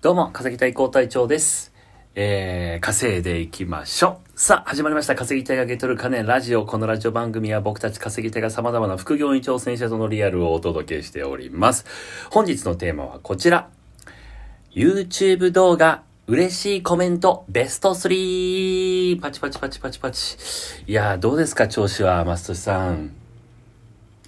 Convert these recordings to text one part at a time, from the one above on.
どうも、稼ぎたい高隊長です。えー、稼いでいきましょう。さあ、始まりました。稼ぎたいがゲットる金ラジオ。このラジオ番組は僕たち稼ぎたいが様々な副業に挑戦者とのリアルをお届けしております。本日のテーマはこちら。YouTube 動画、嬉しいコメント、ベスト 3! パチパチパチパチパチ。いやー、どうですか、調子は、マストシさん。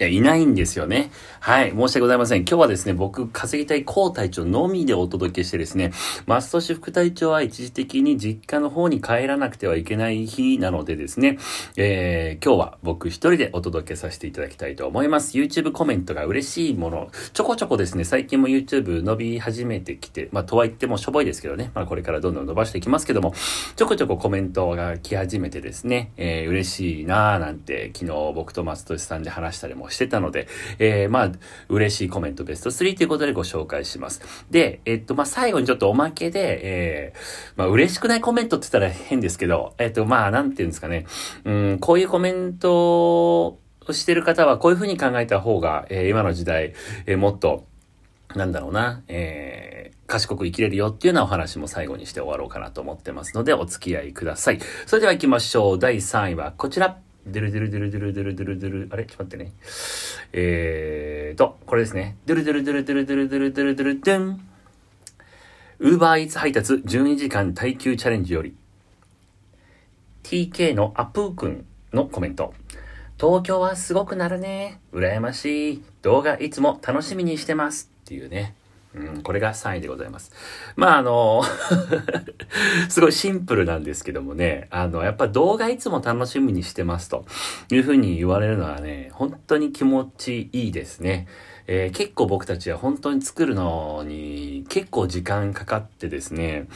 いや、いないんですよね。はい。申し訳ございません。今日はですね、僕、稼ぎたい高隊長のみでお届けしてですね、マスト氏副隊長は一時的に実家の方に帰らなくてはいけない日なのでですね、えー、今日は僕一人でお届けさせていただきたいと思います。YouTube コメントが嬉しいもの、ちょこちょこですね、最近も YouTube 伸び始めてきて、まあ、とは言ってもしょぼいですけどね、まあ、これからどんどん伸ばしていきますけども、ちょこちょこコメントが来始めてですね、えー、嬉しいなーなんて、昨日僕と松俊さんで話したりもしてたので、えー、まあ、嬉しいコメントベスト3ということでご紹介します。で、えっと、まあ、最後にちょっとおまけで、えー、まあ、嬉しくないコメントって言ったら変ですけど、えっと、まあ、なんていうんですかね、うん、こういうコメントをしてる方はこういうふうに考えた方が、えー、今の時代、えー、もっと、なんだろうな、えー、賢く生きれるよっていうようなお話も最後にして終わろうかなと思ってますので、お付き合いください。それでは行きましょう。第3位はこちら。ドゥルドゥルドゥルドゥルドゥルドゥルドゥル、あれちょっと待ってね。えーと、これですね。ドゥルドゥルドゥルドゥルドゥルドゥルドゥルドゥルドゥン。ウーバーイーツ配達12時間耐久チャレンジより。TK のアプーくんのコメント。東京はすごくなるね。羨ましい。動画いつも楽しみにしてます。っていうね。うん、これが3位でございます。まあ、あの、すごいシンプルなんですけどもね、あの、やっぱ動画いつも楽しみにしてますというふうに言われるのはね、本当に気持ちいいですね。えー、結構僕たちは本当に作るのに結構時間かかってですね、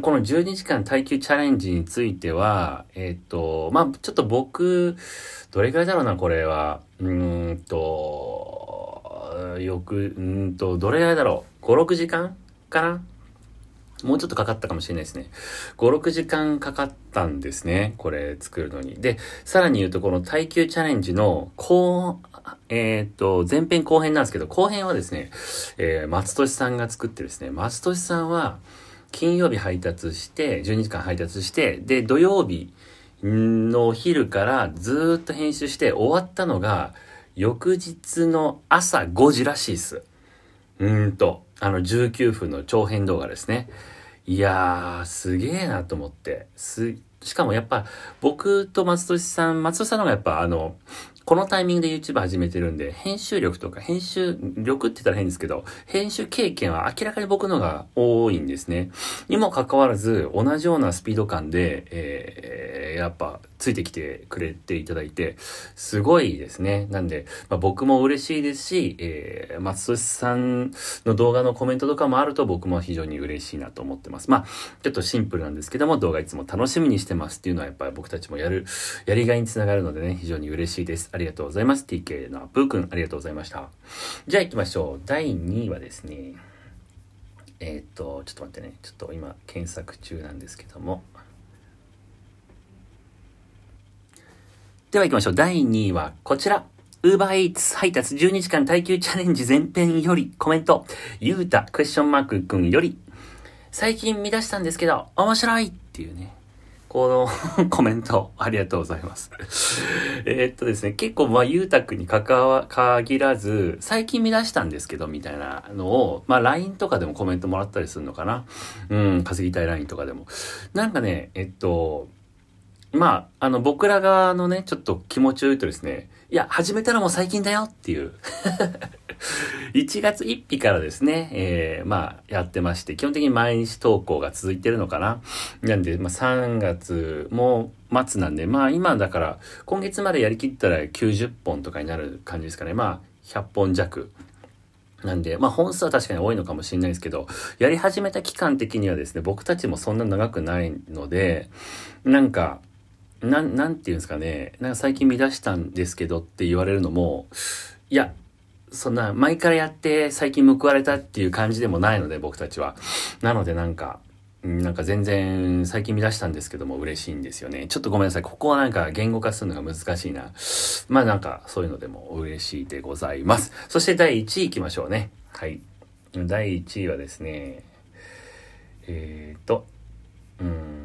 この12時間耐久チャレンジについては、えっ、と、まあ、ちょっと僕、どれくらいだろうな、これは。うーんと、よく、うんと、どれぐらいだろう。5、6時間かな？もうちょっとかかったかもしれないですね。5、6時間かかったんですね。これ作るのに。で、さらに言うとこの耐久チャレンジの後、えっ、と、前編後編なんですけど、後編はですね、えー、松俊さんが作ってですね、松俊さんは金曜日配達して、12時間配達して、で、土曜日の昼からずっと編集して終わったのが、翌日の朝5時らしいっす。うんと、あの19分の長編動画ですね。いやー、すげえなと思って。す、しかもやっぱ僕と松俊さん、松戸さんの方がやっぱあの、このタイミングで YouTube 始めてるんで、編集力とか編集力って言ったら変ですけど、編集経験は明らかに僕のが多いんですね。にもかかわらず、同じようなスピード感で、えー、やっぱついてきてくれていただいて、すごいですね。なんで、まあ、僕も嬉しいですし、えー、松俊さんの動画のコメントとかもあると僕も非常に嬉しいなと思ってます。まあ、ちょっとシンプルなんですけども、動画いつも楽しみにしてますっていうのはやっぱり僕たちもやる、やりがいにつながるのでね、非常に嬉しいです。ありがとうございます。TK のアプーくん、ありがとうございました。じゃあ行きましょう。第2位はですね、えー、っと、ちょっと待ってね。ちょっと今検索中なんですけども。では行きましょう。第2位はこちら。ウーバーイーツ配達12時間耐久チャレンジ前編よりコメント。ゆうたクエスチョンマークくんより。最近見出したんですけど、面白いっていうね。このコメントありがとうございます。えっとですね、結構まあ、ゆうたくんに関わ、限らず、最近見出したんですけど、みたいなのを、まあ、LINE とかでもコメントもらったりするのかな。うん、稼ぎたい LINE とかでも。なんかね、えっと、まあ、あの、僕ら側のね、ちょっと気持ちを言うとですね、いや、始めたらもう最近だよっていう。1月1日からですね、えー、まあ、やってまして、基本的に毎日投稿が続いてるのかな。なんで、まあ、3月も末なんで、まあ、今だから、今月までやりきったら90本とかになる感じですかね。まあ、100本弱。なんで、まあ本数は確かに多いのかもしれないですけど、やり始めた期間的にはですね、僕たちもそんな長くないので、なんか、なん、なんていうんですかね、なんか最近見出したんですけどって言われるのも、いや、そんな、前からやって最近報われたっていう感じでもないので、僕たちは。なのでなんか、なんか全然最近見出したんですけども嬉しいんですよね。ちょっとごめんなさい。ここはなんか言語化するのが難しいな。まあなんかそういうのでも嬉しいでございます。そして第1位行きましょうね。はい。第1位はですね、えっ、と、うん。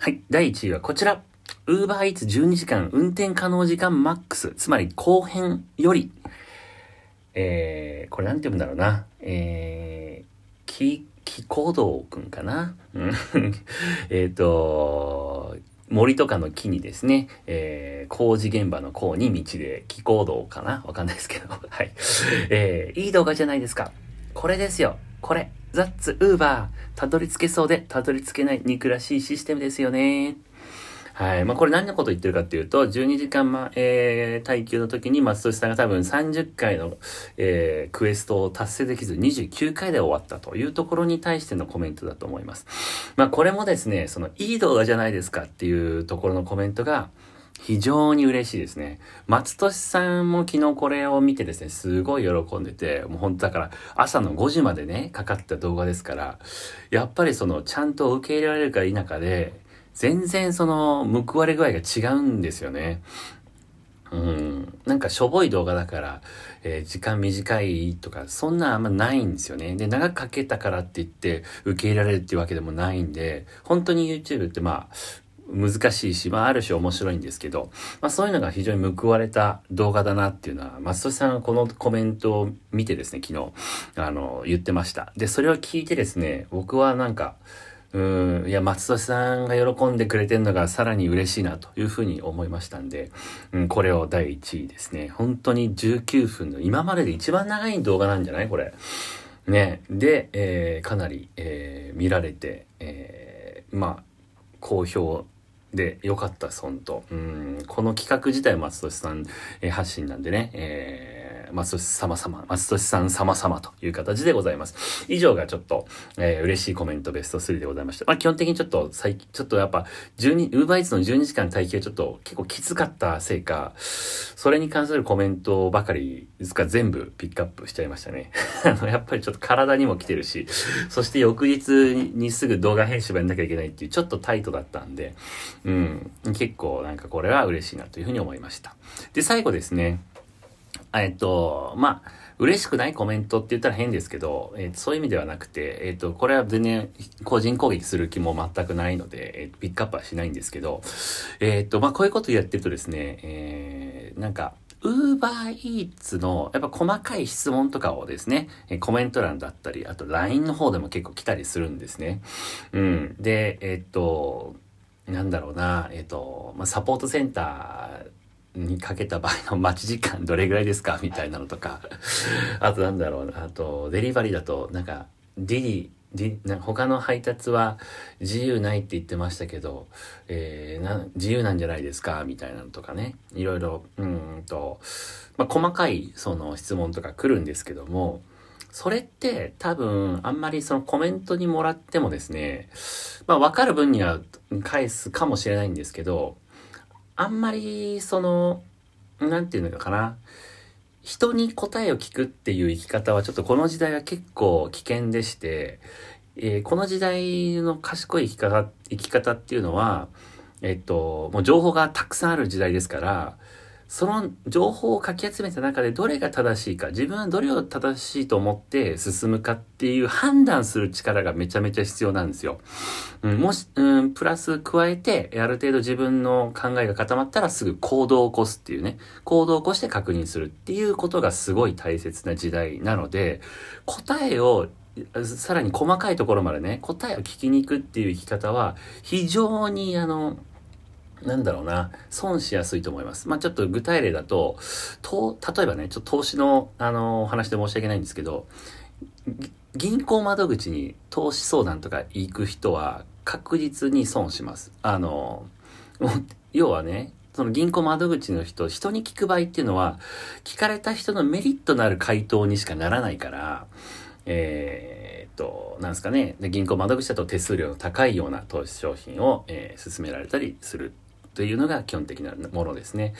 はい。第1位はこちら。ウーバーイーツ12時間運転可能時間マックス。つまり後編より、えー、これなんて言うんだろうな。えー、き、き行動くんかな？えっと、森とかの木にですね、えー、工事現場の工に道で気行動かな？わかんないですけど。はい。えー、いい動画じゃないですか。これですよ。これ。ザッツ、ウーバー。たどり着けそうで、たどり着けない憎らしいシステムですよね。はい。まあ、これ何のこと言ってるかっていうと、12時間、ま、えー、耐久の時に松俊さんが多分30回の、えー、クエストを達成できず29回で終わったというところに対してのコメントだと思います。まあ、これもですね、その、いい動画じゃないですかっていうところのコメントが、非常に嬉しいですね。松俊さんも昨日これを見てですね、すごい喜んでて、もう本当だから朝の5時までね、かかった動画ですから、やっぱりその、ちゃんと受け入れられるか否かで、全然その報われ具合が違うんですよね。うん。なんかしょぼい動画だから、えー、時間短いとか、そんなあんまないんですよね。で、長くかけたからって言って受け入れられるっていうわけでもないんで、本当に YouTube ってまあ、難しいし、まあ、ある種面白いんですけど、まあ、そういうのが非常に報われた動画だなっていうのは、松戸さんがこのコメントを見てですね、昨日、あの、言ってました。で、それを聞いてですね、僕はなんか、うん、いや、松戸さんが喜んでくれてるのがさらに嬉しいなというふうに思いましたんで、うん、これを第1位ですね。本当に19分の今までで一番長い動画なんじゃない？これ。ね。で、えー、かなり、えー、見られて、えー、まあ、好評でよかったほんと、うん、この企画自体松戸さん、えー、発信なんでね、えー松俊様様、松俊さん様様という形でございます。以上がちょっと、えー、嬉しいコメントベスト3でございました。まあ基本的にちょっと最近、ちょっとやっぱ、12、ウーバーイーツの12時間待機がちょっと結構きつかったせいか、それに関するコメントばかり、いつか全部ピックアップしちゃいましたね。あの、やっぱりちょっと体にも来てるし、そして翌日にすぐ動画編集やんなきゃいけないっていうちょっとタイトだったんで、うん、結構なんかこれは嬉しいなというふうに思いました。で、最後ですね、えっと、まあ、嬉しくないコメントって言ったら変ですけど、えー、そういう意味ではなくて、えっ、ー、と、これは全然個人攻撃する気も全くないので、えー、ピックアップはしないんですけど、えっ、と、まあ、こういうことやってるとですね、えー、なんか、ウーバーイーツの、やっぱ細かい質問とかをですね、コメント欄だったり、あと LINE の方でも結構来たりするんですね。うん。で、えっと、なんだろうな、えっと、まあ、サポートセンターにかけた場合の待ち時間どれぐらいですか？みたいなのとか、あとなんだろう。あと、デリバリーだと、なんか、ディリ、ディ他の配達は自由ないって言ってましたけど、えー、な自由なんじゃないですか？みたいなのとかね。いろいろ、うんと、まあ、細かいその質問とか来るんですけども、それって多分あんまりそのコメントにもらってもですね、まあわかる分には返すかもしれないんですけど、あんまり、その、なんていうのかな。人に答えを聞くっていう生き方はちょっとこの時代は結構危険でして、えー、この時代の賢い生き方、生き方っていうのは、えっと、もう情報がたくさんある時代ですから、その情報をかき集めた中でどれが正しいか、自分はどれを正しいと思って進むかっていう判断する力がめちゃめちゃ必要なんですよ。うん、もし、うん、プラス加えて、ある程度自分の考えが固まったらすぐ行動を起こすっていうね、行動を起こして確認するっていうことがすごい大切な時代なので、答えをさらに細かいところまでね、答えを聞きに行くっていう生き方は、非常にあの、なんだろうな、損しやすいと思います。まあ、ちょっと具体例だと、と、例えばね、ちょっと投資の、あの、話で申し訳ないんですけど、銀行窓口に投資相談とか行く人は確実に損します。あの、要はね、その銀行窓口の人、人に聞く場合っていうのは、聞かれた人のメリットのある回答にしかならないから、えー、っと、なんですかねで、銀行窓口だと手数料の高いような投資商品を、えー、勧められたりするというのが基本的なものですね。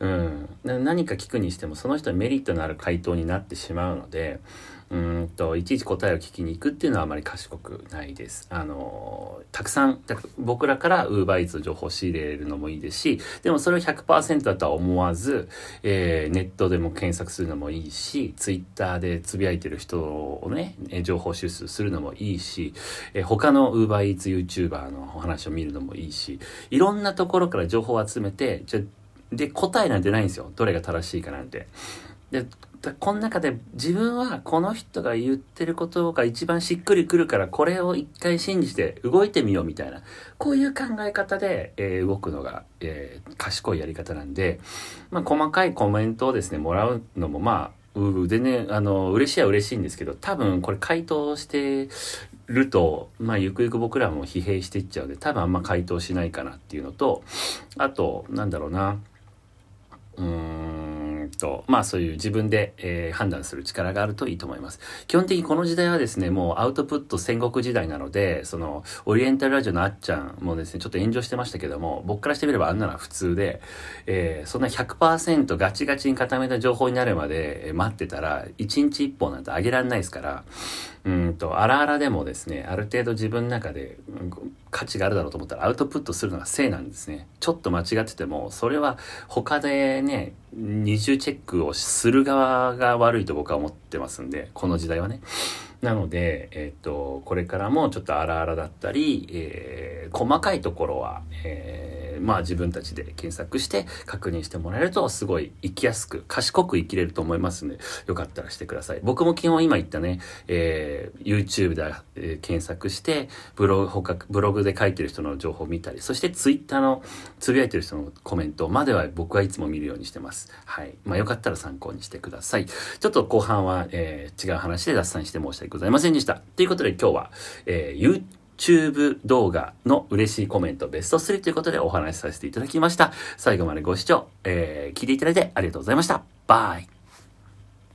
うん。何か聞くにしてもその人にメリットのある回答になってしまうので、うんと、いちいち答えを聞きに行くっていうのはあまり賢くないです。あの、たくさん、僕らから UberEats の情報を仕入れるのもいいですし、でもそれを100%だとは思わず、えー、ネットでも検索するのもいいし、Twitter でつぶやいてる人をね、情報収集するのもいいし、えー、他の UberEats YouTuber のお話を見るのもいいし、いろんなところから情報を集めて、じゃで、答えなんてないんですよ。どれが正しいかなんて。で、この中で自分はこの人が言ってることが一番しっくりくるからこれを一回信じて動いてみようみたいな、こういう考え方で、えー、動くのが、えー、賢いやり方なんで、まあ細かいコメントをですね、もらうのもまあ、う全然、あの、嬉しいは嬉しいんですけど、多分これ回答してると、まあ、ゆくゆく僕らも疲弊していっちゃうんで、多分あんま回答しないかなっていうのと、あと、なんだろうな、うーん。と、まあそういう自分で、えー、判断する力があるといいと思います。基本的にこの時代はですね、もうアウトプット戦国時代なので、その、オリエンタルラジオのあっちゃんもですね、ちょっと炎上してましたけども、僕からしてみればあんなのは普通で、えー、そんな100%ガチガチに固めた情報になるまで待ってたら、1日1本なんてあげられないですから、うんと、あらあらでもですね、ある程度自分の中で価値があるだろうと思ったらアウトプットするのが正なんですね。ちょっと間違ってても、それは他でね、二重チェックをする側が悪いと僕は思ってますんで、この時代はね。なので、えっ、と、これからもちょっと荒々だったり、えー、細かいところは、えー、まあ自分たちで検索して確認してもらえるとすごい生きやすく、賢く生きれると思いますので、よかったらしてください。僕も基本今言ったね、えー、YouTube で、えー、検索して、ブログ、他、ブログで書いてる人の情報を見たり、そして Twitter のつぶやいてる人のコメントまでは僕はいつも見るようにしてます。はい。まあよかったら参考にしてください。ちょっと後半は、えー、違う話で脱線して申し訳ございませんでした。ということで今日は、 YouTube 動画の嬉しいコメントベスト3ということでお話しさせていただきました。最後までご視聴、えー、聞いていただいてありがとうございました。バイ